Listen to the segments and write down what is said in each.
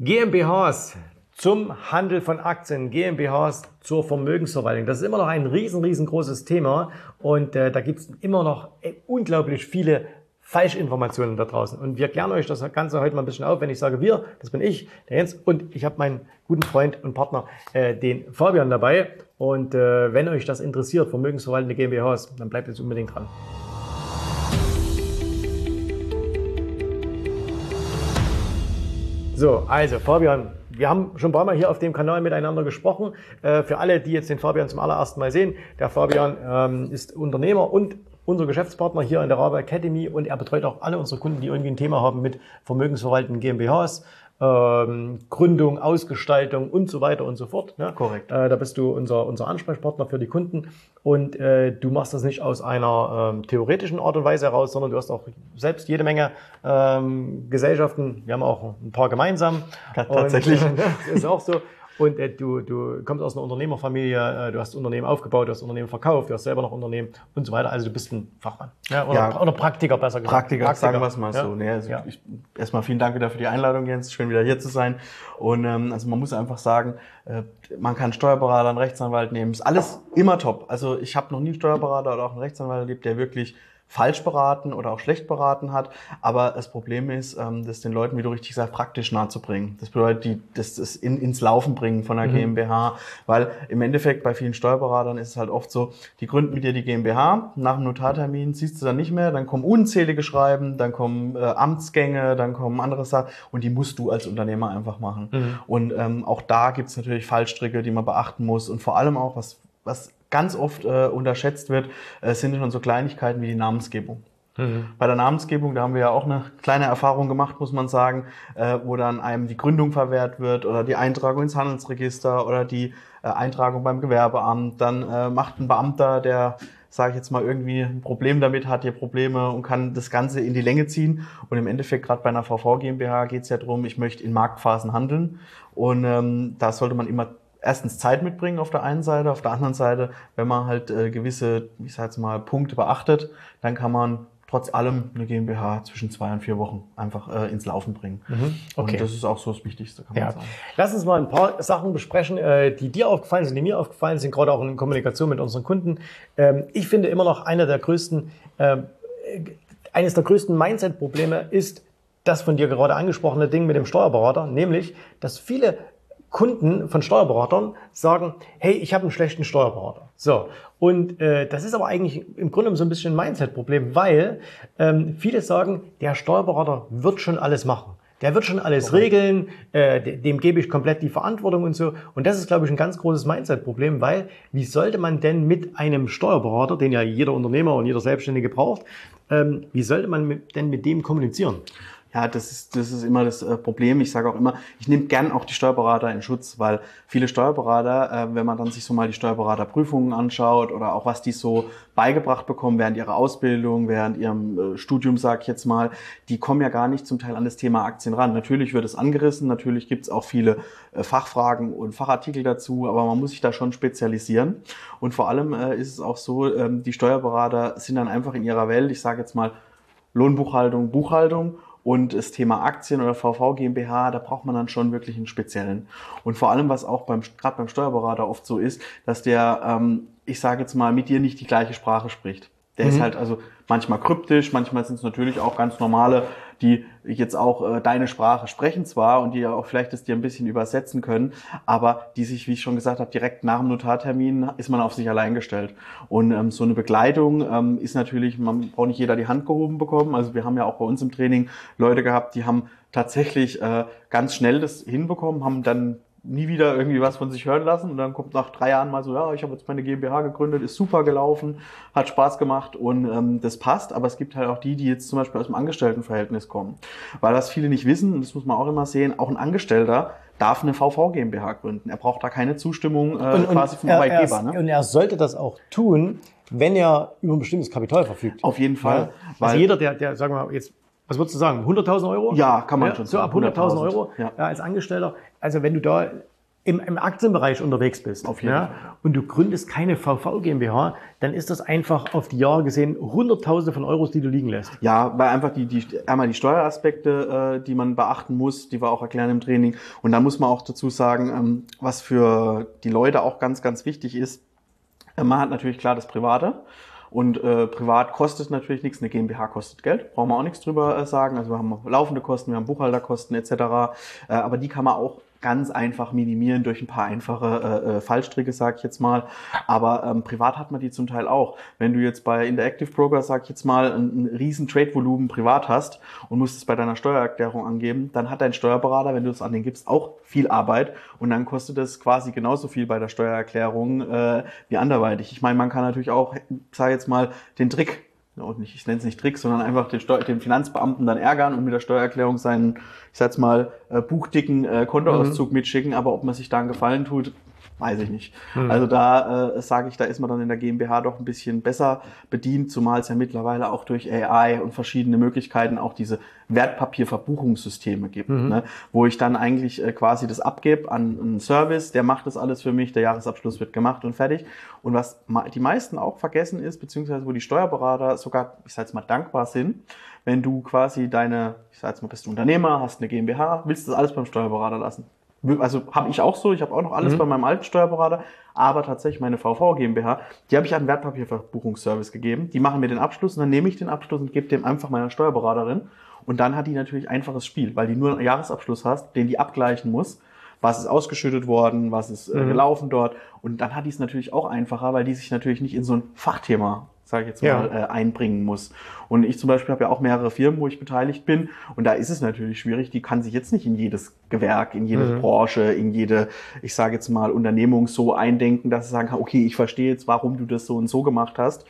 GmbHs zum Handel von Aktien, GmbHs zur Vermögensverwaltung. Das ist immer noch ein riesen, riesengroßes Thema und äh, da gibt es immer noch äh, unglaublich viele Falschinformationen da draußen. Und wir klären euch das Ganze heute mal ein bisschen auf, wenn ich sage wir, das bin ich, der Jens und ich habe meinen guten Freund und Partner, äh, den Fabian dabei. Und äh, wenn euch das interessiert, vermögensverwaltende GmbHs, dann bleibt jetzt unbedingt dran. So, also Fabian, wir haben schon ein paar Mal hier auf dem Kanal miteinander gesprochen. Äh, für alle, die jetzt den Fabian zum allerersten Mal sehen, der Fabian ähm, ist Unternehmer und unser Geschäftspartner hier in der Rabe Academy und er betreut auch alle unsere Kunden, die irgendwie ein Thema haben mit vermögensverwaltenden GmbHs ähm, Gründung, Ausgestaltung und so weiter und so fort. Ne? Korrekt. Äh, da bist du unser, unser Ansprechpartner für die Kunden und äh, du machst das nicht aus einer ähm, theoretischen Art und Weise heraus, sondern du hast auch selbst jede Menge ähm, Gesellschaften. Wir haben auch ein paar gemeinsam. Ja, tatsächlich. Und, äh, ist auch so. Und äh, du, du kommst aus einer Unternehmerfamilie, äh, du hast Unternehmen aufgebaut, du hast Unternehmen verkauft, du hast selber noch Unternehmen und so weiter. Also du bist ein Fachmann. Ja, oder, ja, oder Praktiker besser gesagt. Praktiker, Praktiker. sagen wir es mal ja. so. Nee, also ich, erstmal vielen Dank wieder für die Einladung, Jens. Schön wieder hier zu sein. Und ähm, also man muss einfach sagen, äh, man kann Steuerberater, einen Rechtsanwalt nehmen. Ist alles immer top. Also ich habe noch nie einen Steuerberater oder auch einen Rechtsanwalt erlebt, der wirklich falsch beraten oder auch schlecht beraten hat. Aber das Problem ist, ähm, das den Leuten, wie du richtig sagst, praktisch nahe zu bringen. Das bedeutet, die, das, das in, ins Laufen bringen von der mhm. GmbH. Weil im Endeffekt bei vielen Steuerberatern ist es halt oft so, die gründen mit dir die GmbH, nach dem Notartermin siehst du dann nicht mehr, dann kommen unzählige Schreiben, dann kommen äh, Amtsgänge, dann kommen andere Sachen und die musst du als Unternehmer einfach machen. Mhm. Und ähm, auch da gibt's natürlich Fallstricke, die man beachten muss und vor allem auch, was, was ganz oft äh, unterschätzt wird, äh, sind schon so Kleinigkeiten wie die Namensgebung. Mhm. Bei der Namensgebung, da haben wir ja auch eine kleine Erfahrung gemacht, muss man sagen, äh, wo dann einem die Gründung verwehrt wird oder die Eintragung ins Handelsregister oder die äh, Eintragung beim Gewerbeamt. Dann äh, macht ein Beamter, der sage ich jetzt mal, irgendwie ein Problem damit hat, hier Probleme und kann das Ganze in die Länge ziehen. Und im Endeffekt, gerade bei einer VV GmbH geht es ja darum, ich möchte in Marktphasen handeln. Und ähm, da sollte man immer erstens Zeit mitbringen auf der einen Seite, auf der anderen Seite, wenn man halt äh, gewisse, ich sag jetzt mal, Punkte beachtet, dann kann man trotz allem eine GmbH zwischen zwei und vier Wochen einfach äh, ins Laufen bringen. Mhm. Okay. Und das ist auch so das Wichtigste, kann ja. man sagen. Lass uns mal ein paar Sachen besprechen, äh, die dir aufgefallen sind, die mir aufgefallen sind, gerade auch in Kommunikation mit unseren Kunden. Ähm, ich finde immer noch einer der größten, äh, eines der größten Mindset-Probleme ist das von dir gerade angesprochene Ding mit dem Steuerberater, nämlich, dass viele Kunden von Steuerberatern sagen, hey, ich habe einen schlechten Steuerberater. So, und äh, das ist aber eigentlich im Grunde so ein bisschen ein Mindset-Problem, weil ähm, viele sagen, der Steuerberater wird schon alles machen. Der wird schon alles okay. regeln, äh, dem gebe ich komplett die Verantwortung und so. Und das ist, glaube ich, ein ganz großes Mindset-Problem, weil wie sollte man denn mit einem Steuerberater, den ja jeder Unternehmer und jeder Selbstständige braucht, ähm, wie sollte man mit, denn mit dem kommunizieren? Ja, das ist, das ist immer das äh, Problem. Ich sage auch immer, ich nehme gern auch die Steuerberater in Schutz, weil viele Steuerberater, äh, wenn man dann sich so mal die Steuerberaterprüfungen anschaut oder auch was die so beigebracht bekommen während ihrer Ausbildung, während ihrem äh, Studium, sag ich jetzt mal, die kommen ja gar nicht zum Teil an das Thema Aktien ran. Natürlich wird es angerissen, natürlich gibt es auch viele Fachfragen und Fachartikel dazu, aber man muss sich da schon spezialisieren. Und vor allem ist es auch so, ähm, die Steuerberater sind dann einfach in ihrer Welt, ich sage jetzt mal Lohnbuchhaltung, Buchhaltung und das Thema Aktien oder VV GmbH, da braucht man dann schon wirklich einen speziellen. Und vor allem, was auch beim, gerade beim Steuerberater oft so ist, dass der, ähm, ich sage jetzt mal, mit dir nicht die gleiche Sprache spricht. Der mhm. ist halt also manchmal kryptisch, manchmal sind es natürlich auch ganz normale, die jetzt auch äh, deine Sprache sprechen zwar und die ja auch vielleicht es dir ein bisschen übersetzen können, aber die sich, wie ich schon gesagt habe, direkt nach dem Notartermin ist man auf sich allein gestellt. Und ähm, so eine Begleitung ähm, ist natürlich, man braucht nicht jeder die Hand gehoben bekommen. Also wir haben ja auch bei uns im Training Leute gehabt, die haben tatsächlich äh, ganz schnell das hinbekommen, haben dann nie wieder irgendwie was von sich hören lassen und dann kommt nach drei Jahren mal so, ja, ich habe jetzt meine GmbH gegründet, ist super gelaufen, hat Spaß gemacht und ähm, das passt, aber es gibt halt auch die, die jetzt zum Beispiel aus dem Angestelltenverhältnis kommen. Weil das viele nicht wissen, und das muss man auch immer sehen, auch ein Angestellter darf eine VV GmbH gründen. Er braucht da keine Zustimmung äh, und, quasi vom er, Arbeitgeber. Er, ne? Und er sollte das auch tun, wenn er über ein bestimmtes Kapital verfügt. Auf jeden Fall. Ja? Also jeder, der, der, sagen wir mal, jetzt was würdest du sagen? 100.000 Euro? Ja, kann man ja, schon so sagen. So ab 100.000 Euro ja. ja. als Angestellter. Also wenn du da im, im Aktienbereich unterwegs bist Auf jeden ja, Fall. und du gründest keine VV GmbH, dann ist das einfach auf die Jahre gesehen Hunderttausende von Euros, die du liegen lässt. Ja, weil einfach die, die einmal die Steueraspekte, äh, die man beachten muss, die wir auch erklären im Training. Und da muss man auch dazu sagen, ähm, was für die Leute auch ganz, ganz wichtig ist, äh, man hat natürlich klar das Private. Und äh, privat kostet natürlich nichts, eine GmbH kostet Geld, brauchen wir auch nichts drüber äh, sagen. Also wir haben laufende Kosten, wir haben Buchhalterkosten etc. Äh, aber die kann man auch ganz einfach minimieren durch ein paar einfache äh, äh, Fallstricke, sag ich jetzt mal. Aber ähm, privat hat man die zum Teil auch. Wenn du jetzt bei Interactive Broker, sag ich jetzt mal, ein, ein riesen Trade-Volumen privat hast und musst es bei deiner Steuererklärung angeben, dann hat dein Steuerberater, wenn du es an den gibst, auch viel Arbeit und dann kostet es quasi genauso viel bei der Steuererklärung äh, wie anderweitig. Ich meine, man kann natürlich auch, sag jetzt mal, den Trick und nicht, ich nenne es nicht Trick, sondern einfach den, Steu den Finanzbeamten dann ärgern und mit der Steuererklärung seinen, ich sag's mal, äh, buchdicken äh, Kontoauszug Mhm. mitschicken, aber ob man sich da einen Gefallen tut, weiß ich nicht. Also da äh, sage ich, da ist man dann in der GmbH doch ein bisschen besser bedient, zumal es ja mittlerweile auch durch AI und verschiedene Möglichkeiten auch diese Wertpapierverbuchungssysteme gibt, ne? wo ich dann eigentlich äh, quasi das abgebe an einen Service, der macht das alles für mich, der Jahresabschluss wird gemacht und fertig. Und was die meisten auch vergessen ist, beziehungsweise wo die Steuerberater sogar, ich sage jetzt mal, dankbar sind, wenn du quasi deine, ich sage jetzt mal, bist du Unternehmer, hast eine GmbH, willst das alles beim Steuerberater lassen. Also habe ich auch so, ich habe auch noch alles bei meinem alten Steuerberater, aber tatsächlich meine VV GmbH, die habe ich an einen Wertpapierverbuchungsservice gegeben. Die machen mir den Abschluss und dann nehme ich den Abschluss und gebe dem einfach meiner Steuerberaterin. Und dann hat die natürlich einfaches Spiel, weil die nur einen Jahresabschluss hast, den die abgleichen muss. Was ist ausgeschüttet worden, was ist äh, gelaufen dort. Und dann hat die es natürlich auch einfacher, weil die sich natürlich nicht in so ein Fachthema sage ich jetzt Ja. mal, äh, einbringen muss. Und ich zum Beispiel habe ja auch mehrere Firmen, wo ich beteiligt bin. Und da ist es natürlich schwierig. Die kann sich jetzt nicht in jedes Gewerk, in jede Branche, in jede, ich sage jetzt mal, Unternehmung so eindenken, dass sie sagen kann, okay, ich verstehe jetzt, warum du das so und so gemacht hast.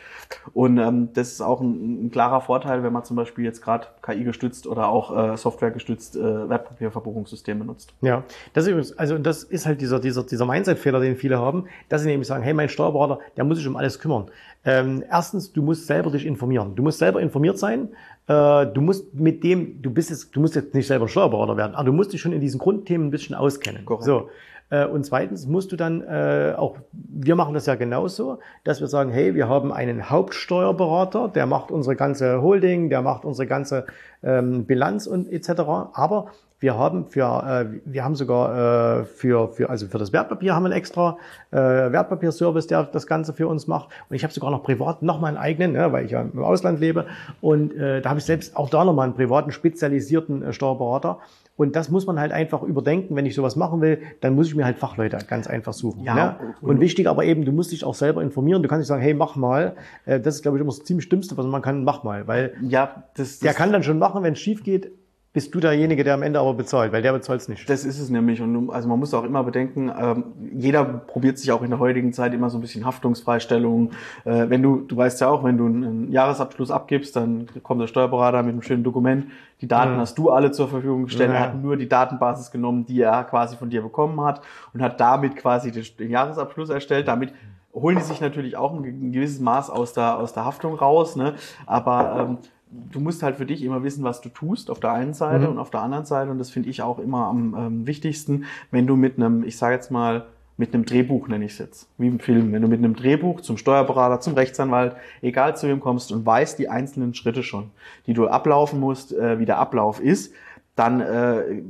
Und ähm, das ist auch ein, ein klarer Vorteil, wenn man zum Beispiel jetzt gerade KI gestützt oder auch äh, Software gestützt äh, Wertpapierverbuchungssysteme nutzt. Ja, das ist übrigens, also das ist halt dieser, dieser, dieser Mindset-Fehler, den viele haben, dass sie nämlich sagen, hey, mein Steuerberater, der muss sich um alles kümmern. Ähm, erstens, du musst selber dich informieren. Du musst selber informiert sein. Äh, du musst mit dem, du bist jetzt, du musst jetzt nicht selber Steuerberater werden, aber du musst dich schon in diesen Grundthemen ein bisschen auskennen. Korrekt. So. Äh, Und zweitens musst du dann äh, auch, wir machen das ja genauso, dass wir sagen, hey, wir haben einen Hauptsteuerberater, der macht unsere ganze Holding, der macht unsere ganze ähm, Bilanz und etc. Aber wir haben für, äh, wir haben sogar äh, für, für, also für das Wertpapier haben wir einen extra äh, Wertpapierservice, der das Ganze für uns macht. Und ich habe sogar noch privat noch mal einen eigenen, ne, weil ich ja im Ausland lebe. Und äh, da habe ich selbst auch da noch mal einen privaten spezialisierten äh, Steuerberater. Und das muss man halt einfach überdenken. Wenn ich sowas machen will, dann muss ich mir halt Fachleute ganz einfach suchen. Ja, ne? Und wichtig aber eben, du musst dich auch selber informieren. Du kannst nicht sagen, hey, mach mal. Äh, Das ist, glaube ich, immer das ziemlich Dümmste, was man kann, mach mal. Weil Ja, das, der das kann dann schon machen, wenn es schief geht, bist du derjenige, der am Ende aber bezahlt, weil der bezahlt es nicht. Das ist es nämlich. Und also man muss auch immer bedenken, ähm, jeder probiert sich auch in der heutigen Zeit immer so ein bisschen Haftungsfreistellung. Äh, wenn du, du weißt ja auch, wenn du einen Jahresabschluss abgibst, dann kommt der Steuerberater mit einem schönen Dokument. Die Daten hast du alle zur Verfügung gestellt. Ja. Er hat nur die Datenbasis genommen, die er quasi von dir bekommen hat und hat damit quasi den, den Jahresabschluss erstellt. Damit holen die sich natürlich auch ein, ein gewisses Maß aus der, aus der Haftung raus. Ne? Aber ähm, du musst halt für dich immer wissen, was du tust, auf der einen Seite und auf der anderen Seite. Und das finde ich auch immer am ähm, wichtigsten, wenn du mit einem, ich sage jetzt mal, mit einem Drehbuch nenne ich es jetzt, wie im Film, wenn du mit einem Drehbuch zum Steuerberater, zum Rechtsanwalt, egal zu wem kommst und weißt die einzelnen Schritte schon, die du ablaufen musst, äh, wie der Ablauf ist, dann äh,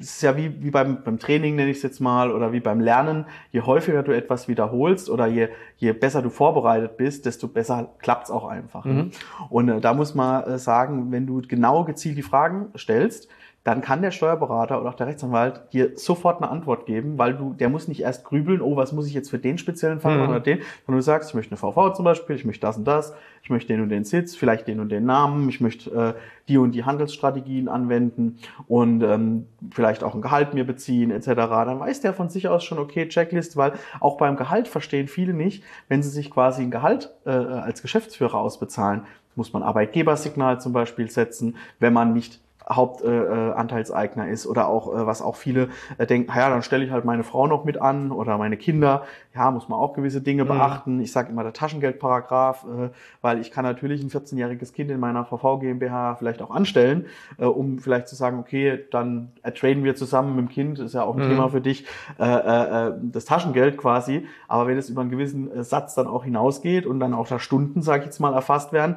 es ist ja wie, wie beim, beim Training, nenne ich es jetzt mal, oder wie beim Lernen. Je häufiger du etwas wiederholst oder je, je besser du vorbereitet bist, desto besser klappt's auch einfach. ne? Und äh, da muss man äh, sagen, wenn du genau gezielt die Fragen stellst, dann kann der Steuerberater oder auch der Rechtsanwalt dir sofort eine Antwort geben, weil du, der muss nicht erst grübeln, oh, was muss ich jetzt für den speziellen Fall machen oder den, sondern du sagst, ich möchte eine VV zum Beispiel, ich möchte das und das, ich möchte den und den Sitz, vielleicht den und den Namen, ich möchte äh, die und die Handelsstrategien anwenden und ähm, vielleicht auch ein Gehalt mir beziehen etc. Dann weiß der von sich aus schon, okay, Checklist, weil auch beim Gehalt verstehen viele nicht, wenn sie sich quasi ein Gehalt äh, als Geschäftsführer ausbezahlen, muss man Arbeitgebersignal zum Beispiel setzen, wenn man nicht Hauptanteilseigner äh, ist oder auch, äh, was auch viele äh, denken, ja, dann stelle ich halt meine Frau noch mit an oder meine Kinder. Ja, muss man auch gewisse Dinge mhm. beachten. Ich sage immer der Taschengeldparagraph, äh, weil ich kann natürlich ein 14-jähriges Kind in meiner VV GmbH vielleicht auch anstellen, äh, um vielleicht zu sagen, okay, dann traden wir zusammen mit dem Kind, ist ja auch ein mhm. Thema für dich, äh, äh, äh, das Taschengeld quasi. Aber wenn es über einen gewissen äh, Satz dann auch hinausgeht und dann auch da Stunden, sage ich jetzt mal, erfasst werden,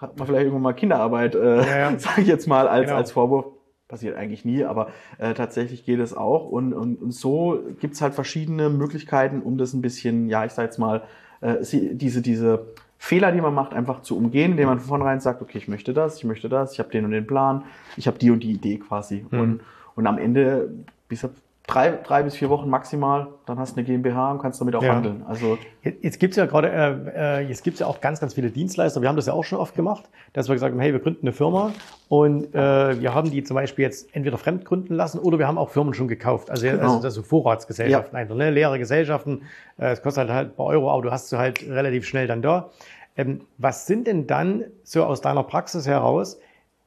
hat man vielleicht irgendwann mal Kinderarbeit, äh, ja, ja. sage ich jetzt mal als, genau. als Vorwurf. Passiert eigentlich nie, aber äh, tatsächlich geht es auch. Und, und, und so gibt's halt verschiedene Möglichkeiten, um das ein bisschen, ja, ich sage jetzt mal, äh, diese, diese Fehler, die man macht, einfach zu umgehen, indem man von vornherein sagt, okay, ich möchte das, ich möchte das, ich habe den und den Plan, ich habe die und die Idee quasi. Mhm. Und, und am Ende, bis drei, drei bis vier Wochen maximal, dann hast du eine GmbH und kannst damit auch ja. handeln. Also jetzt gibt's ja gerade, äh, äh, jetzt gibt's ja auch ganz, ganz viele Dienstleister. Wir haben das ja auch schon oft gemacht, dass wir gesagt haben, hey, wir gründen eine Firma und äh, wir haben die zum Beispiel jetzt entweder fremd gründen lassen oder wir haben auch Firmen schon gekauft. Also, genau. also das so Vorratsgesellschaften, ja. einfach, ne? leere Gesellschaften. Äh, es kostet halt, halt ein paar Euro, aber du hast sie halt relativ schnell dann da. Ähm, was sind denn dann so aus deiner Praxis heraus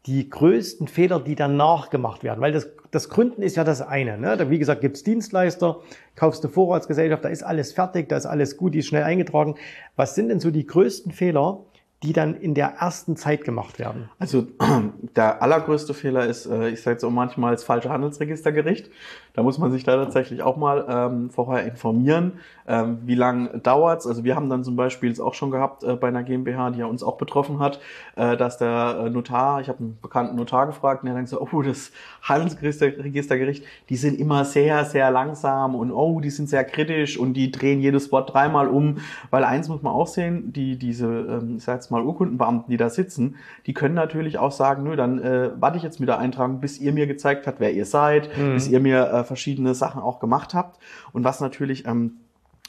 die größten Fehler, die danach gemacht werden. Weil das, das Gründen ist ja das eine. Ne? Da, wie gesagt, gibt's Dienstleister, kaufst eine Vorratsgesellschaft, da ist alles fertig, da ist alles gut, die ist schnell eingetragen. Was sind denn so die größten Fehler, die dann in der ersten Zeit gemacht werden? Also der allergrößte Fehler ist, äh, ich sage jetzt auch manchmal das falsche Handelsregistergericht. Da muss man sich da tatsächlich auch mal ähm, vorher informieren, ähm, wie lange dauert's. Also wir haben dann zum Beispiel es auch schon gehabt äh, bei einer GmbH, die ja uns auch betroffen hat, äh, dass der äh, Notar, ich habe einen bekannten Notar gefragt, und der denkt so, oh, das Handelsregistergericht, die sind immer sehr, sehr langsam und oh, die sind sehr kritisch und die drehen jedes Wort dreimal um, weil eins muss man auch sehen, die diese, ähm, ich sag jetzt mal Urkundenbeamten, die da sitzen, die können natürlich auch sagen, nö, dann äh, warte ich jetzt mit der Eintragung, bis ihr mir gezeigt habt, wer ihr seid, mhm. bis ihr mir äh, verschiedene Sachen auch gemacht habt. Und was natürlich ähm,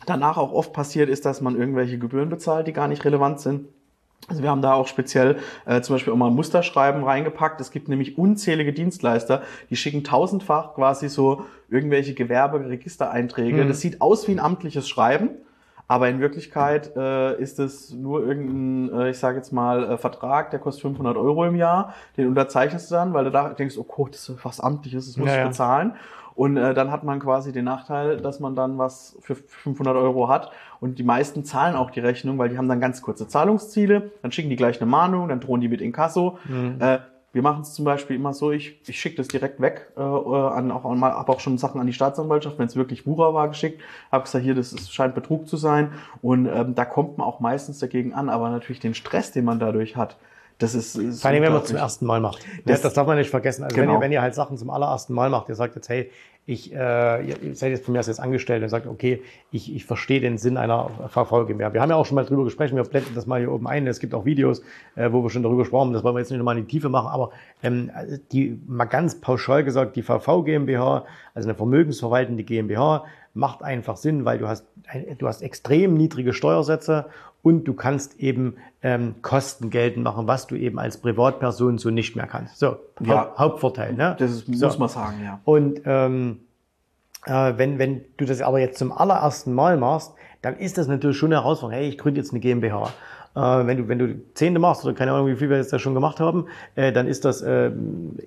danach auch oft passiert, ist, dass man irgendwelche Gebühren bezahlt, die gar nicht relevant sind. Also wir haben da auch speziell äh, zum Beispiel auch mal Musterschreiben reingepackt. Es gibt nämlich unzählige Dienstleister, die schicken tausendfach quasi so irgendwelche Gewerberegistereinträge. Mhm. Das sieht aus wie ein amtliches Schreiben, aber in Wirklichkeit äh, ist es nur irgendein, äh, ich sage jetzt mal, äh, Vertrag, der kostet 500 Euro im Jahr. Den unterzeichnest du dann, weil du da denkst, oh Gott, das ist was Amtliches, das muss ja, ich bezahlen. Ja. Und äh, dann hat man quasi den Nachteil, dass man dann was für 500 Euro hat. Und die meisten zahlen auch die Rechnung, weil die haben dann ganz kurze Zahlungsziele. Dann schicken die gleich eine Mahnung, dann drohen die mit Inkasso. Mhm. Äh, wir machen es zum Beispiel immer so, ich, ich schicke das direkt weg, äh, an, auch mal, habe auch schon Sachen an die Staatsanwaltschaft, wenn es wirklich Wucher war, geschickt, habe gesagt, hier, das ist, scheint Betrug zu sein. Und ähm, da kommt man auch meistens dagegen an, aber natürlich den Stress, den man dadurch hat, das ist, ist Vor allem, wenn man es zum ersten Mal macht. Das, das darf man nicht vergessen. Also genau. wenn, ihr, wenn ihr halt Sachen zum allerersten Mal macht, ihr sagt jetzt, hey, ich, äh, ihr seid jetzt von mir aus jetzt angestellt und sagt, okay, ich, ich verstehe den Sinn einer VV GmbH. Wir haben ja auch schon mal drüber gesprochen, wir blenden das mal hier oben ein. Es gibt auch Videos, äh, wo wir schon darüber gesprochen haben, das wollen wir jetzt nicht nochmal in die Tiefe machen, aber ähm, die mal ganz pauschal gesagt, die VV GmbH, also eine vermögensverwaltende GmbH, macht einfach Sinn, weil du hast, du hast extrem niedrige Steuersätze und du kannst eben ähm, Kosten geltend machen, was du eben als Privatperson so nicht mehr kannst. So, ja, Hauptvorteil. Ne? Das ist, so. muss man sagen, ja. Und ähm, äh, wenn, wenn du das aber jetzt zum allerersten Mal machst, dann ist das natürlich schon eine Herausforderung. Hey, ich gründe jetzt eine GmbH. Äh, wenn du wenn du Zehnte machst oder keine Ahnung, wie viel wir jetzt da schon gemacht haben, äh, dann ist das äh,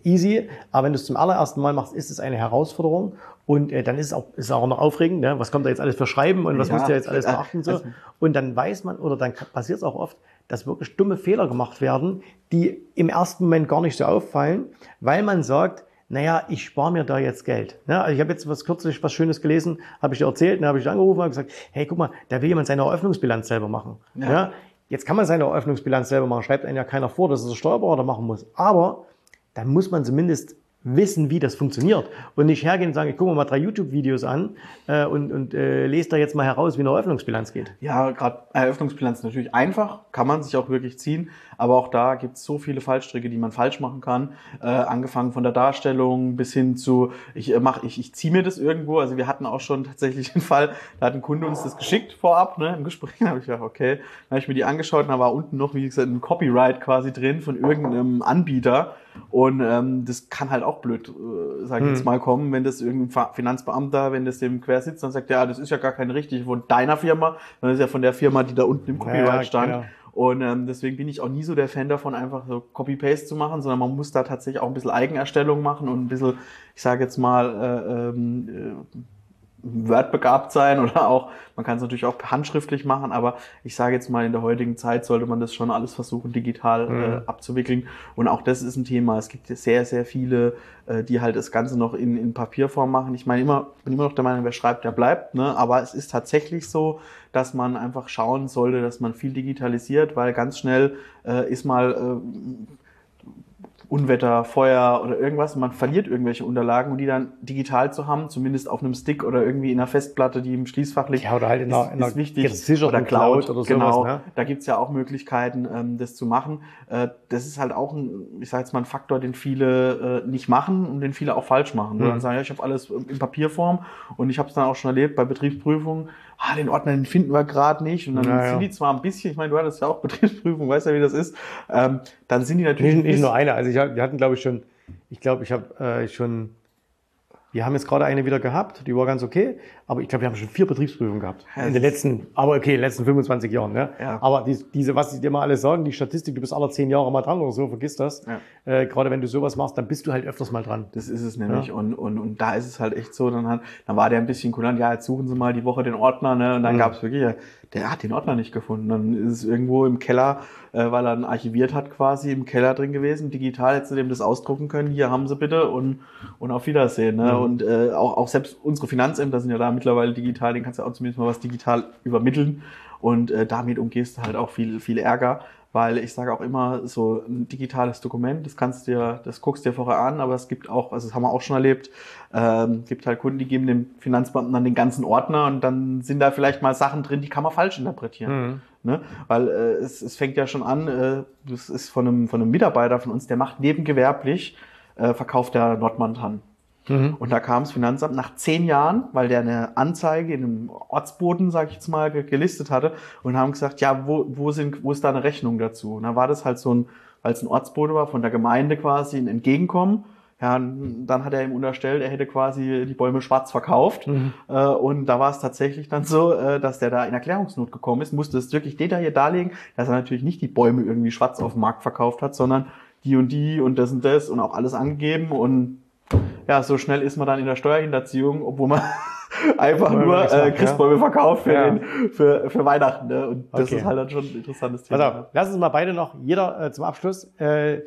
easy. Aber wenn du es zum allerersten Mal machst, ist es eine Herausforderung und äh, dann ist es auch ist auch noch aufregend. Ne? Was kommt da jetzt alles für Schreiben und was ja, musst du jetzt alles beachten so? Und dann weiß man oder dann passiert es auch oft, dass wirklich dumme Fehler gemacht werden, die im ersten Moment gar nicht so auffallen, weil man sagt, naja, ich spare mir da jetzt Geld. Ne? Also ich habe jetzt was kürzlich was Schönes gelesen, habe ich dir erzählt, dann habe ich angerufen und gesagt, hey, guck mal, da will jemand seine Eröffnungsbilanz selber machen. Ja. ja? Jetzt kann man seine Eröffnungsbilanz selber machen, schreibt einen ja keiner vor, dass es der Steuerberater machen muss. Aber dann muss man zumindest wissen, wie das funktioniert. Und nicht hergehen und sagen, ich gucke mir mal drei YouTube-Videos an äh, und, und äh, lese da jetzt mal heraus, wie eine Eröffnungsbilanz geht. Ja, gerade Eröffnungsbilanz natürlich einfach, kann man sich auch wirklich ziehen, aber auch da gibt es so viele Fallstricke, die man falsch machen kann, äh, angefangen von der Darstellung bis hin zu, ich äh, mach, ich, ich ziehe mir das irgendwo, also wir hatten auch schon tatsächlich den Fall, da hat ein Kunde uns das geschickt vorab, ne, im Gespräch, da habe ich gedacht, okay, dann habe ich mir die angeschaut und da war unten noch, wie gesagt, ein Copyright quasi drin von irgendeinem Anbieter und ähm, das kann halt auch blöd, äh, sag ich hm. jetzt mal, kommen, wenn das irgendein Finanzbeamter, wenn das dem quer sitzt, dann sagt, ja, das ist ja gar keine richtige von deiner Firma, sondern das ist ja von der Firma, die da unten im Copyright ja, stand. Genau. Und ähm, deswegen bin ich auch nie so der Fan davon, einfach so Copy-Paste zu machen, sondern man muss da tatsächlich auch ein bisschen Eigenerstellung machen und ein bisschen, ich sage jetzt mal, äh, ähm, äh, Word-begabt sein oder auch, man kann es natürlich auch handschriftlich machen, aber ich sage jetzt mal, in der heutigen Zeit sollte man das schon alles versuchen, digital mhm. äh, abzuwickeln. Und auch das ist ein Thema. Es gibt sehr, sehr viele, äh, die halt das Ganze noch in, in Papierform machen. Ich meine, immer, bin immer noch der Meinung, wer schreibt, der bleibt, ne? aber es ist tatsächlich so, dass man einfach schauen sollte, dass man viel digitalisiert, weil ganz schnell äh, ist mal äh, Unwetter, Feuer oder irgendwas. Man verliert irgendwelche Unterlagen und die dann digital zu haben, zumindest auf einem Stick oder irgendwie in einer Festplatte, die im Schließfach liegt. Ja, oder halt in einer, ist, ist wichtig. Oder Cloud, oder genau, sowas. Ne? Da gibt's ja auch Möglichkeiten, ähm, das zu machen. Äh, das ist halt auch ein, ich sage jetzt mal, ein Faktor, den viele äh, nicht machen und den viele auch falsch machen. Mhm. Dann sagen, ja, ich habe alles in Papierform und ich habe es dann auch schon erlebt bei Betriebsprüfungen, ah, den Ordner den finden wir gerade nicht. Und dann naja. sind die zwar ein bisschen, ich meine, du hattest ja auch Betriebsprüfung, weißt ja, wie das ist. Ähm, dann sind die natürlich. Nicht, nicht nur eine, also ich, wir hatten, glaube ich, schon, ich glaube, ich habe äh, schon wir haben jetzt gerade eine wieder gehabt, die war ganz okay, aber ich glaube, wir haben schon vier Betriebsprüfungen gehabt. in den letzten, aber okay, in den letzten 25 Jahren. Ne? Ja. Aber die, diese, was sie dir mal alles sagen, die Statistik, du bist alle zehn Jahre mal dran oder so, vergiss das. Ja. Äh, gerade wenn du sowas machst, dann bist du halt öfters mal dran. Das ist es nämlich. Ja. Und, und, und da ist es halt echt so, dann, hat, dann war der ein bisschen kulant, ja, jetzt suchen sie mal die Woche den Ordner, ne? Und dann mhm. gab es wirklich, der hat den Ordner nicht gefunden. Dann ist es irgendwo im Keller, äh, weil er dann archiviert hat, quasi im Keller drin gewesen. Digital hätte sie dem das ausdrucken können. Hier haben sie bitte und, und auf Wiedersehen. Ne? Mhm. Und äh, auch, auch selbst unsere Finanzämter sind ja da mittlerweile digital, den kannst du auch zumindest mal was digital übermitteln. Und äh, damit umgehst du halt auch viel, viel Ärger weil ich sage auch immer, so ein digitales Dokument, das kannst du dir, das guckst dir vorher an, aber es gibt auch, also das haben wir auch schon erlebt, ähm, gibt halt Kunden, die geben dem Finanzbeamten dann den ganzen Ordner und dann sind da vielleicht mal Sachen drin, die kann man falsch interpretieren. Mhm. Ne? Weil äh, es, es fängt ja schon an, äh, das ist von einem, von einem Mitarbeiter von uns, der macht nebengewerblich, äh, verkauft der Nordmantan. Mhm. Und da kam das Finanzamt nach zehn Jahren, weil der eine Anzeige in einem Ortsboden, sag ich jetzt mal, gelistet hatte und haben gesagt, ja, wo, wo, sind, wo ist da eine Rechnung dazu? Und da war das halt so ein, weil es ein Ortsboden war, von der Gemeinde quasi ein Entgegenkommen. Ja, dann hat er ihm unterstellt, er hätte quasi die Bäume schwarz verkauft. Mhm. Äh, und da war es tatsächlich dann so, äh, dass der da in Erklärungsnot gekommen ist, musste es wirklich detailliert darlegen, dass er natürlich nicht die Bäume irgendwie schwarz auf dem Markt verkauft hat, sondern die und die und das und das und auch alles angegeben und ja, so schnell ist man dann in der Steuerhinterziehung, obwohl man einfach nur äh, Christbäume ja. verkauft für, ja. den, für, für Weihnachten. Ne? Und das okay. ist halt dann schon ein interessantes Thema. Also, lass uns mal beide noch, jeder äh, zum Abschluss, äh,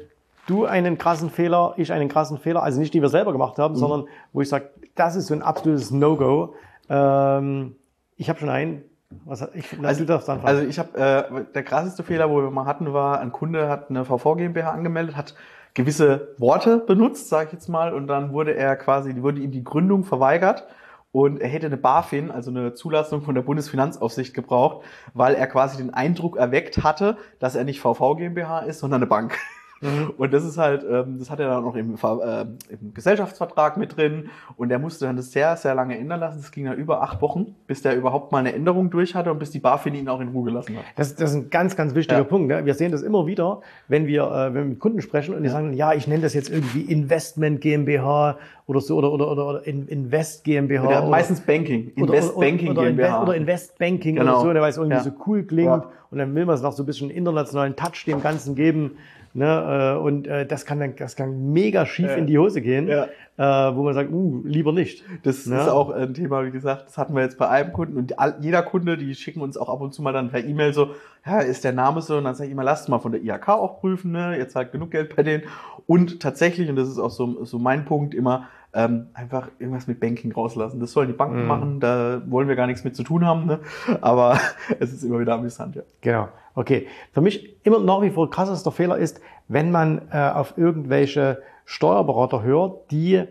du einen krassen Fehler, ich einen krassen Fehler, also nicht die wir selber gemacht haben, mhm. sondern wo ich sage, das ist so ein absolutes No-Go. Ähm, ich habe schon einen. Was, ich, also. Also ich habe äh, der krasseste Fehler, wo wir mal hatten, war, ein Kunde hat eine VV GmbH angemeldet, hat gewisse Worte benutzt, sage ich jetzt mal, und dann wurde er quasi, wurde ihm die Gründung verweigert und er hätte eine BaFin, also eine Zulassung von der Bundesfinanzaufsicht gebraucht, weil er quasi den Eindruck erweckt hatte, dass er nicht VV GmbH ist, sondern eine Bank. Mhm. Und das ist halt, ähm, das hat er dann auch im, äh, im Gesellschaftsvertrag mit drin und er musste dann das sehr, sehr lange ändern lassen. Das ging dann über acht Wochen, bis der überhaupt mal eine Änderung durch hatte und bis die BaFin ihn auch in Ruhe gelassen hat. Das, das ist ein ganz, ganz wichtiger ja. Punkt. Ne? Wir sehen das immer wieder, wenn wir, äh, wenn wir mit Kunden sprechen und die sagen, ja, ich nenne das jetzt irgendwie Investment GmbH oder so oder oder oder, oder Invest GmbH. Ja, meistens Banking, Invest oder, Banking oder, GmbH. Oder Invest Banking genau. oder so, weil es irgendwie ja. so cool klingt ja. und dann will man es noch so ein bisschen internationalen Touch dem Ganzen geben. Ne, äh, und äh, das kann dann das kann mega schief ja. in die Hose gehen, ja. äh, wo man sagt, uh, lieber nicht. Das ne? ist auch ein Thema, wie gesagt, das hatten wir jetzt bei einem Kunden und jeder Kunde, die schicken uns auch ab und zu mal dann per E-Mail so, ja, ist der Name so? Und dann sage ich immer, lasst mal von der IHK auch prüfen, ne? Jetzt halt genug Geld bei denen. Und tatsächlich, und das ist auch so, so mein Punkt immer, ähm, einfach irgendwas mit Banking rauslassen. Das sollen die Banken mm. machen, da wollen wir gar nichts mit zu tun haben, ne? aber es ist immer wieder amüsant, ja. Genau, okay. Für mich immer nach wie vor krassester Fehler ist, wenn man äh, auf irgendwelche Steuerberater hört, die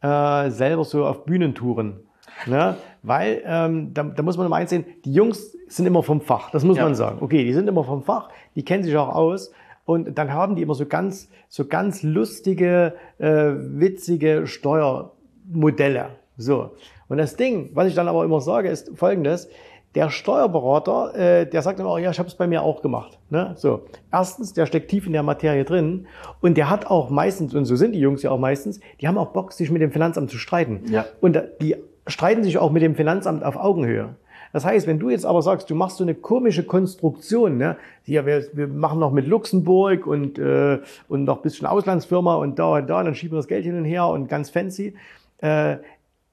äh, selber so auf Bühnen touren. Ne? Weil ähm, da, da muss man immer einsehen, die Jungs sind immer vom Fach, das muss ja. man sagen. Okay, die sind immer vom Fach, die kennen sich auch aus und dann haben die immer so ganz, so ganz lustige, äh, witzige Steuermodelle. So. Und das Ding, was ich dann aber immer sage, ist folgendes. Der Steuerberater, äh, der sagt immer, auch, ja, ich habe es bei mir auch gemacht. Ne? So, erstens, der steckt tief in der Materie drin und der hat auch meistens, und so sind die Jungs ja auch meistens, die haben auch Bock, sich mit dem Finanzamt zu streiten. Ja. Und die streiten sich auch mit dem Finanzamt auf Augenhöhe. Das heißt, wenn du jetzt aber sagst, du machst so eine komische Konstruktion, ne? Hier, wir, wir machen noch mit Luxemburg und, äh, und noch ein bisschen Auslandsfirma und da und da, und dann schieben wir das Geld hin und her und ganz fancy. Äh,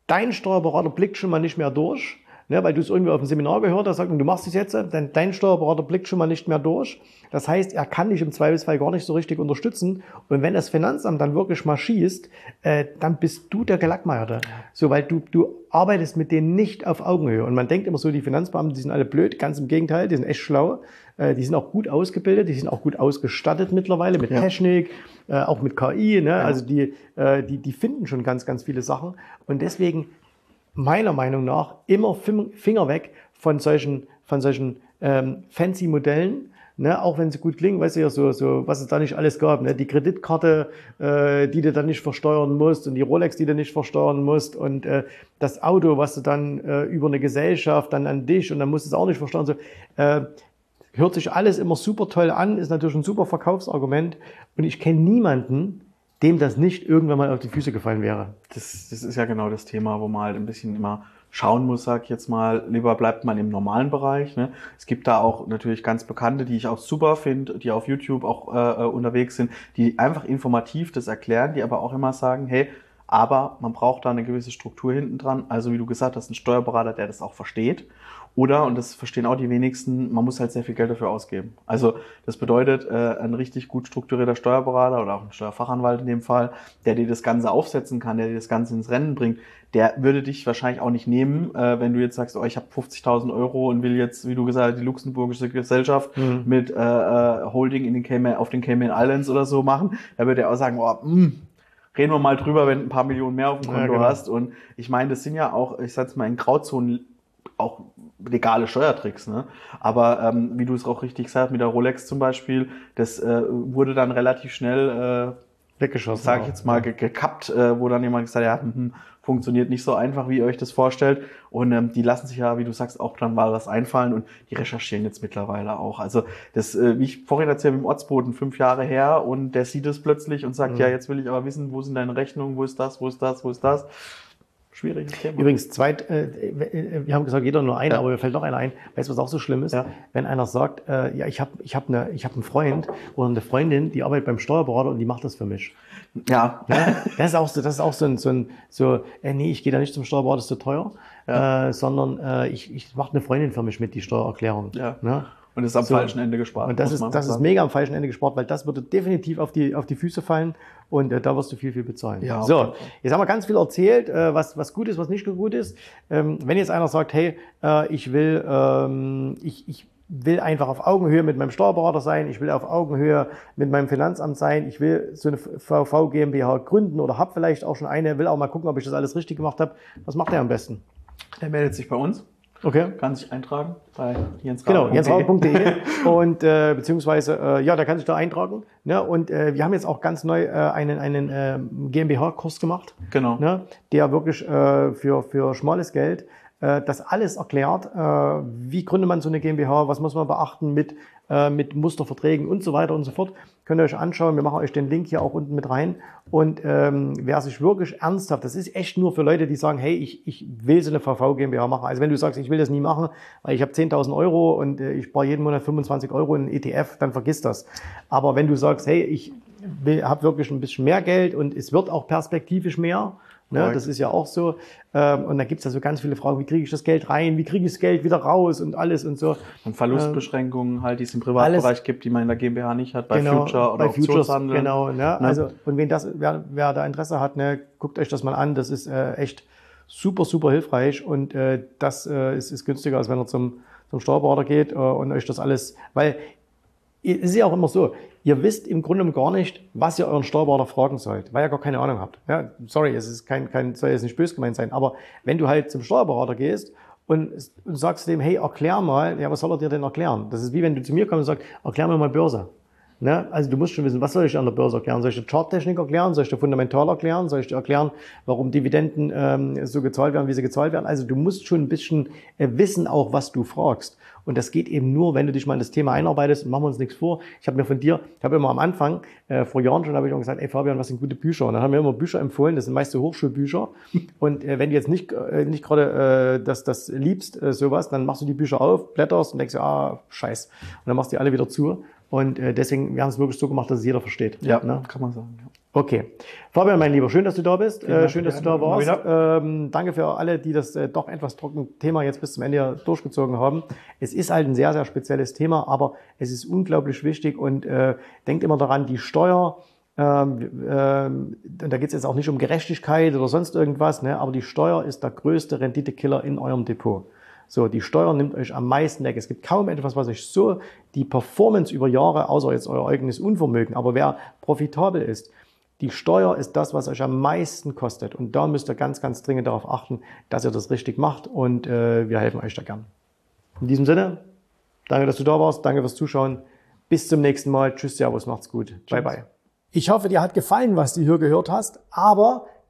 dein Steuerberater blickt schon mal nicht mehr durch, ne, weil du es irgendwie auf dem Seminar gehört hast, sagt, du machst es jetzt, dann dein Steuerberater blickt schon mal nicht mehr durch. Das heißt, er kann dich im Zweifelsfall gar nicht so richtig unterstützen. Und wenn das Finanzamt dann wirklich mal schießt, äh, dann bist du der Gelackmeierte. So, weil du, du arbeitest mit denen nicht auf Augenhöhe. Und man denkt immer so, die Finanzbeamten, die sind alle blöd. Ganz im Gegenteil, die sind echt schlau. Äh, die sind auch gut ausgebildet, die sind auch gut ausgestattet mittlerweile mit ja. Technik, äh, auch mit KI. Ne? Ja. Also die, äh, die, die finden schon ganz, ganz viele Sachen. Und deswegen meiner Meinung nach immer Finger weg von solchen, von solchen ähm, fancy Modellen, ne, auch wenn sie gut klingen, weißt du ja, so, so, was es da nicht alles gab, ne, die Kreditkarte, äh, die du dann nicht versteuern musst und die Rolex, die du nicht versteuern musst und äh, das Auto, was du dann äh, über eine Gesellschaft dann an dich und dann musst du es auch nicht versteuern. So, äh, hört sich alles immer super toll an, ist natürlich ein super Verkaufsargument und ich kenne niemanden, dem das nicht irgendwann mal auf die Füße gefallen wäre. Das, das ist ja genau das Thema, wo man halt ein bisschen immer schauen muss, sag ich jetzt mal, lieber bleibt man im normalen Bereich. Ne? Es gibt da auch natürlich ganz bekannte, die ich auch super finde, die auf YouTube auch äh, äh, unterwegs sind, die einfach informativ das erklären, die aber auch immer sagen, hey, aber man braucht da eine gewisse Struktur hinten dran. Also wie du gesagt hast, ein Steuerberater, der das auch versteht oder, und das verstehen auch die wenigsten, man muss halt sehr viel Geld dafür ausgeben. Also das bedeutet, äh, ein richtig gut strukturierter Steuerberater oder auch ein Steuerfachanwalt in dem Fall, der dir das Ganze aufsetzen kann, der dir das Ganze ins Rennen bringt, der würde dich wahrscheinlich auch nicht nehmen, äh, wenn du jetzt sagst, oh, ich habe 50.000 Euro und will jetzt, wie du gesagt hast, die luxemburgische Gesellschaft mhm. mit äh, äh, Holding in den Cayman, auf den Cayman Islands oder so machen. Da würde er auch sagen, oh, mh, hm, reden wir mal drüber, wenn du ein paar Millionen mehr auf dem Konto ja, genau. hast. Und ich meine, das sind ja auch, ich sag's mal, in Grauzonen auch legale Steuertricks. Ne? Aber ähm, wie du es auch richtig sagst, mit der Rolex zum Beispiel, das äh, wurde dann relativ schnell äh, weggeschossen. Sag ich jetzt mal ge gekappt, äh, wo dann jemand gesagt hat, ja, hm, funktioniert nicht so einfach, wie ihr euch das vorstellt. Und ähm, die lassen sich ja, wie du sagst, auch dann mal was einfallen und die recherchieren jetzt mittlerweile auch. Also das, äh, wie ich vorhin erzählt, mit dem Ortsboden fünf Jahre her und der sieht es plötzlich und sagt, mhm. ja, jetzt will ich aber wissen, wo sind deine Rechnungen, wo ist das, wo ist das, wo ist das schwieriges Thema. Übrigens, zweit, äh, äh, wir haben gesagt, jeder nur einer, ja. aber mir fällt noch einer ein. Weißt du, was auch so schlimm ist? Ja. Wenn einer sagt, äh, ja, ich habe ich hab eine, ich hab einen Freund oder eine Freundin, die arbeitet beim Steuerberater und die macht das für mich. Ja. ja das ist auch so, das ist auch so ein, so, ein, so äh, nee, ich gehe da nicht zum Steuerberater, das ist zu teuer, ja. äh, sondern äh, ich, ich mache eine Freundin für mich mit, die Steuererklärung. Ja. Ne? Und ist am so. falschen Ende gespart. Und das ist, das ist mega am falschen Ende gespart, weil das würde definitiv auf die, auf die Füße fallen und äh, da wirst du viel, viel bezahlen. Ja, so, jetzt haben wir ganz viel erzählt, äh, was, was gut ist, was nicht gut ist. Ähm, wenn jetzt einer sagt, hey, äh, ich will, ähm, ich, ich will einfach auf Augenhöhe mit meinem Steuerberater sein, ich will auf Augenhöhe mit meinem Finanzamt sein, ich will so eine VV GmbH gründen oder habe vielleicht auch schon eine, will auch mal gucken, ob ich das alles richtig gemacht habe. Was macht er am besten? Der meldet sich bei uns. Okay. Kann sich eintragen bei jensrauch.de. Genau, jensrauch.de und äh, beziehungsweise äh, ja, da kann sich da eintragen. Ne? Und äh, wir haben jetzt auch ganz neu äh, einen einen äh, GmbH-Kurs gemacht. Genau. Ne? Der wirklich äh, für für schmales Geld das alles erklärt. Äh, wie gründet man so eine GmbH? Was muss man beachten mit äh, mit Musterverträgen und so weiter und so fort. Könnt ihr euch anschauen. Wir machen euch den Link hier auch unten mit rein. Und ähm, wer sich wirklich ernsthaft, das ist echt nur für Leute, die sagen, hey, ich, ich will so eine VV GmbH machen. Also wenn du sagst, ich will das nie machen, weil ich habe 10.000 Euro und äh, ich spare jeden Monat 25 Euro in ETF, dann vergiss das. Aber wenn du sagst, hey, ich habe wirklich ein bisschen mehr Geld und es wird auch perspektivisch mehr, Ne, das ist ja auch so. Ähm, und da gibt's ja so ganz viele Fragen, wie kriege ich das Geld rein, wie kriege ich das Geld wieder raus und alles und so. Und Verlustbeschränkungen halt, die es im Privatbereich alles, gibt, die man in der GmbH nicht hat, bei genau, Future oder bei Futures, Genau, ne? ne? also und wen das, wer, wer da Interesse hat, ne, guckt euch das mal an. Das ist äh, echt super, super hilfreich und äh, das äh, ist, ist günstiger, als wenn ihr zum, zum Steuerberater geht äh, und euch das alles, weil es ist ja auch immer so, ihr wisst im Grunde gar nicht, was ihr euren Steuerberater fragen sollt, weil ihr gar keine Ahnung habt. Ja, sorry, es ist kein, kein, soll jetzt nicht böse gemeint sein, aber wenn du halt zum Steuerberater gehst und, und sagst dem, hey, erklär mal, ja, was soll er dir denn erklären? Das ist wie wenn du zu mir kommst und sagst, erklär mir mal Börse. Ne? Also du musst schon wissen, was soll ich an der Börse erklären? Soll ich dir Charttechnik erklären? Soll ich dir fundamental erklären? Soll ich dir erklären, warum Dividenden ähm, so gezahlt werden, wie sie gezahlt werden? Also du musst schon ein bisschen äh, wissen auch, was du fragst. Und das geht eben nur, wenn du dich mal in das Thema einarbeitest. Machen wir uns nichts vor. Ich habe mir von dir, ich habe immer am Anfang, äh, vor Jahren schon, habe ich auch gesagt, ey Fabian, was sind gute Bücher? Und dann haben wir immer Bücher empfohlen, das sind meist so Hochschulbücher. Und äh, wenn du jetzt nicht, äh, nicht gerade äh, das, das liebst, äh, sowas, dann machst du die Bücher auf, blätterst und denkst, ah, scheiß. Und dann machst du die alle wieder zu. Und äh, deswegen, wir haben es wirklich so gemacht, dass es jeder versteht. Ja, ne? kann man sagen. Ja. Okay. Fabian, mein Lieber, schön, dass du da bist. Äh, schön, dass du da warst. Ähm, danke für alle, die das äh, doch etwas trockene Thema jetzt bis zum Ende durchgezogen haben. Es ist halt ein sehr, sehr spezielles Thema, aber es ist unglaublich wichtig und äh, denkt immer daran, die Steuer, ähm, ähm, da geht es jetzt auch nicht um Gerechtigkeit oder sonst irgendwas, ne, aber die Steuer ist der größte Renditekiller in eurem Depot. So, die Steuer nimmt euch am meisten weg. Es gibt kaum etwas, was euch so die Performance über Jahre, außer jetzt euer eigenes Unvermögen, aber wer profitabel ist, die Steuer ist das, was euch am meisten kostet. Und da müsst ihr ganz, ganz dringend darauf achten, dass ihr das richtig macht und äh, wir helfen euch da gern. In diesem Sinne, danke, dass du da warst, danke fürs Zuschauen. Bis zum nächsten Mal. Tschüss, Servus, macht's gut. Tschüss. Bye, bye. Ich hoffe, dir hat gefallen, was du hier gehört hast, aber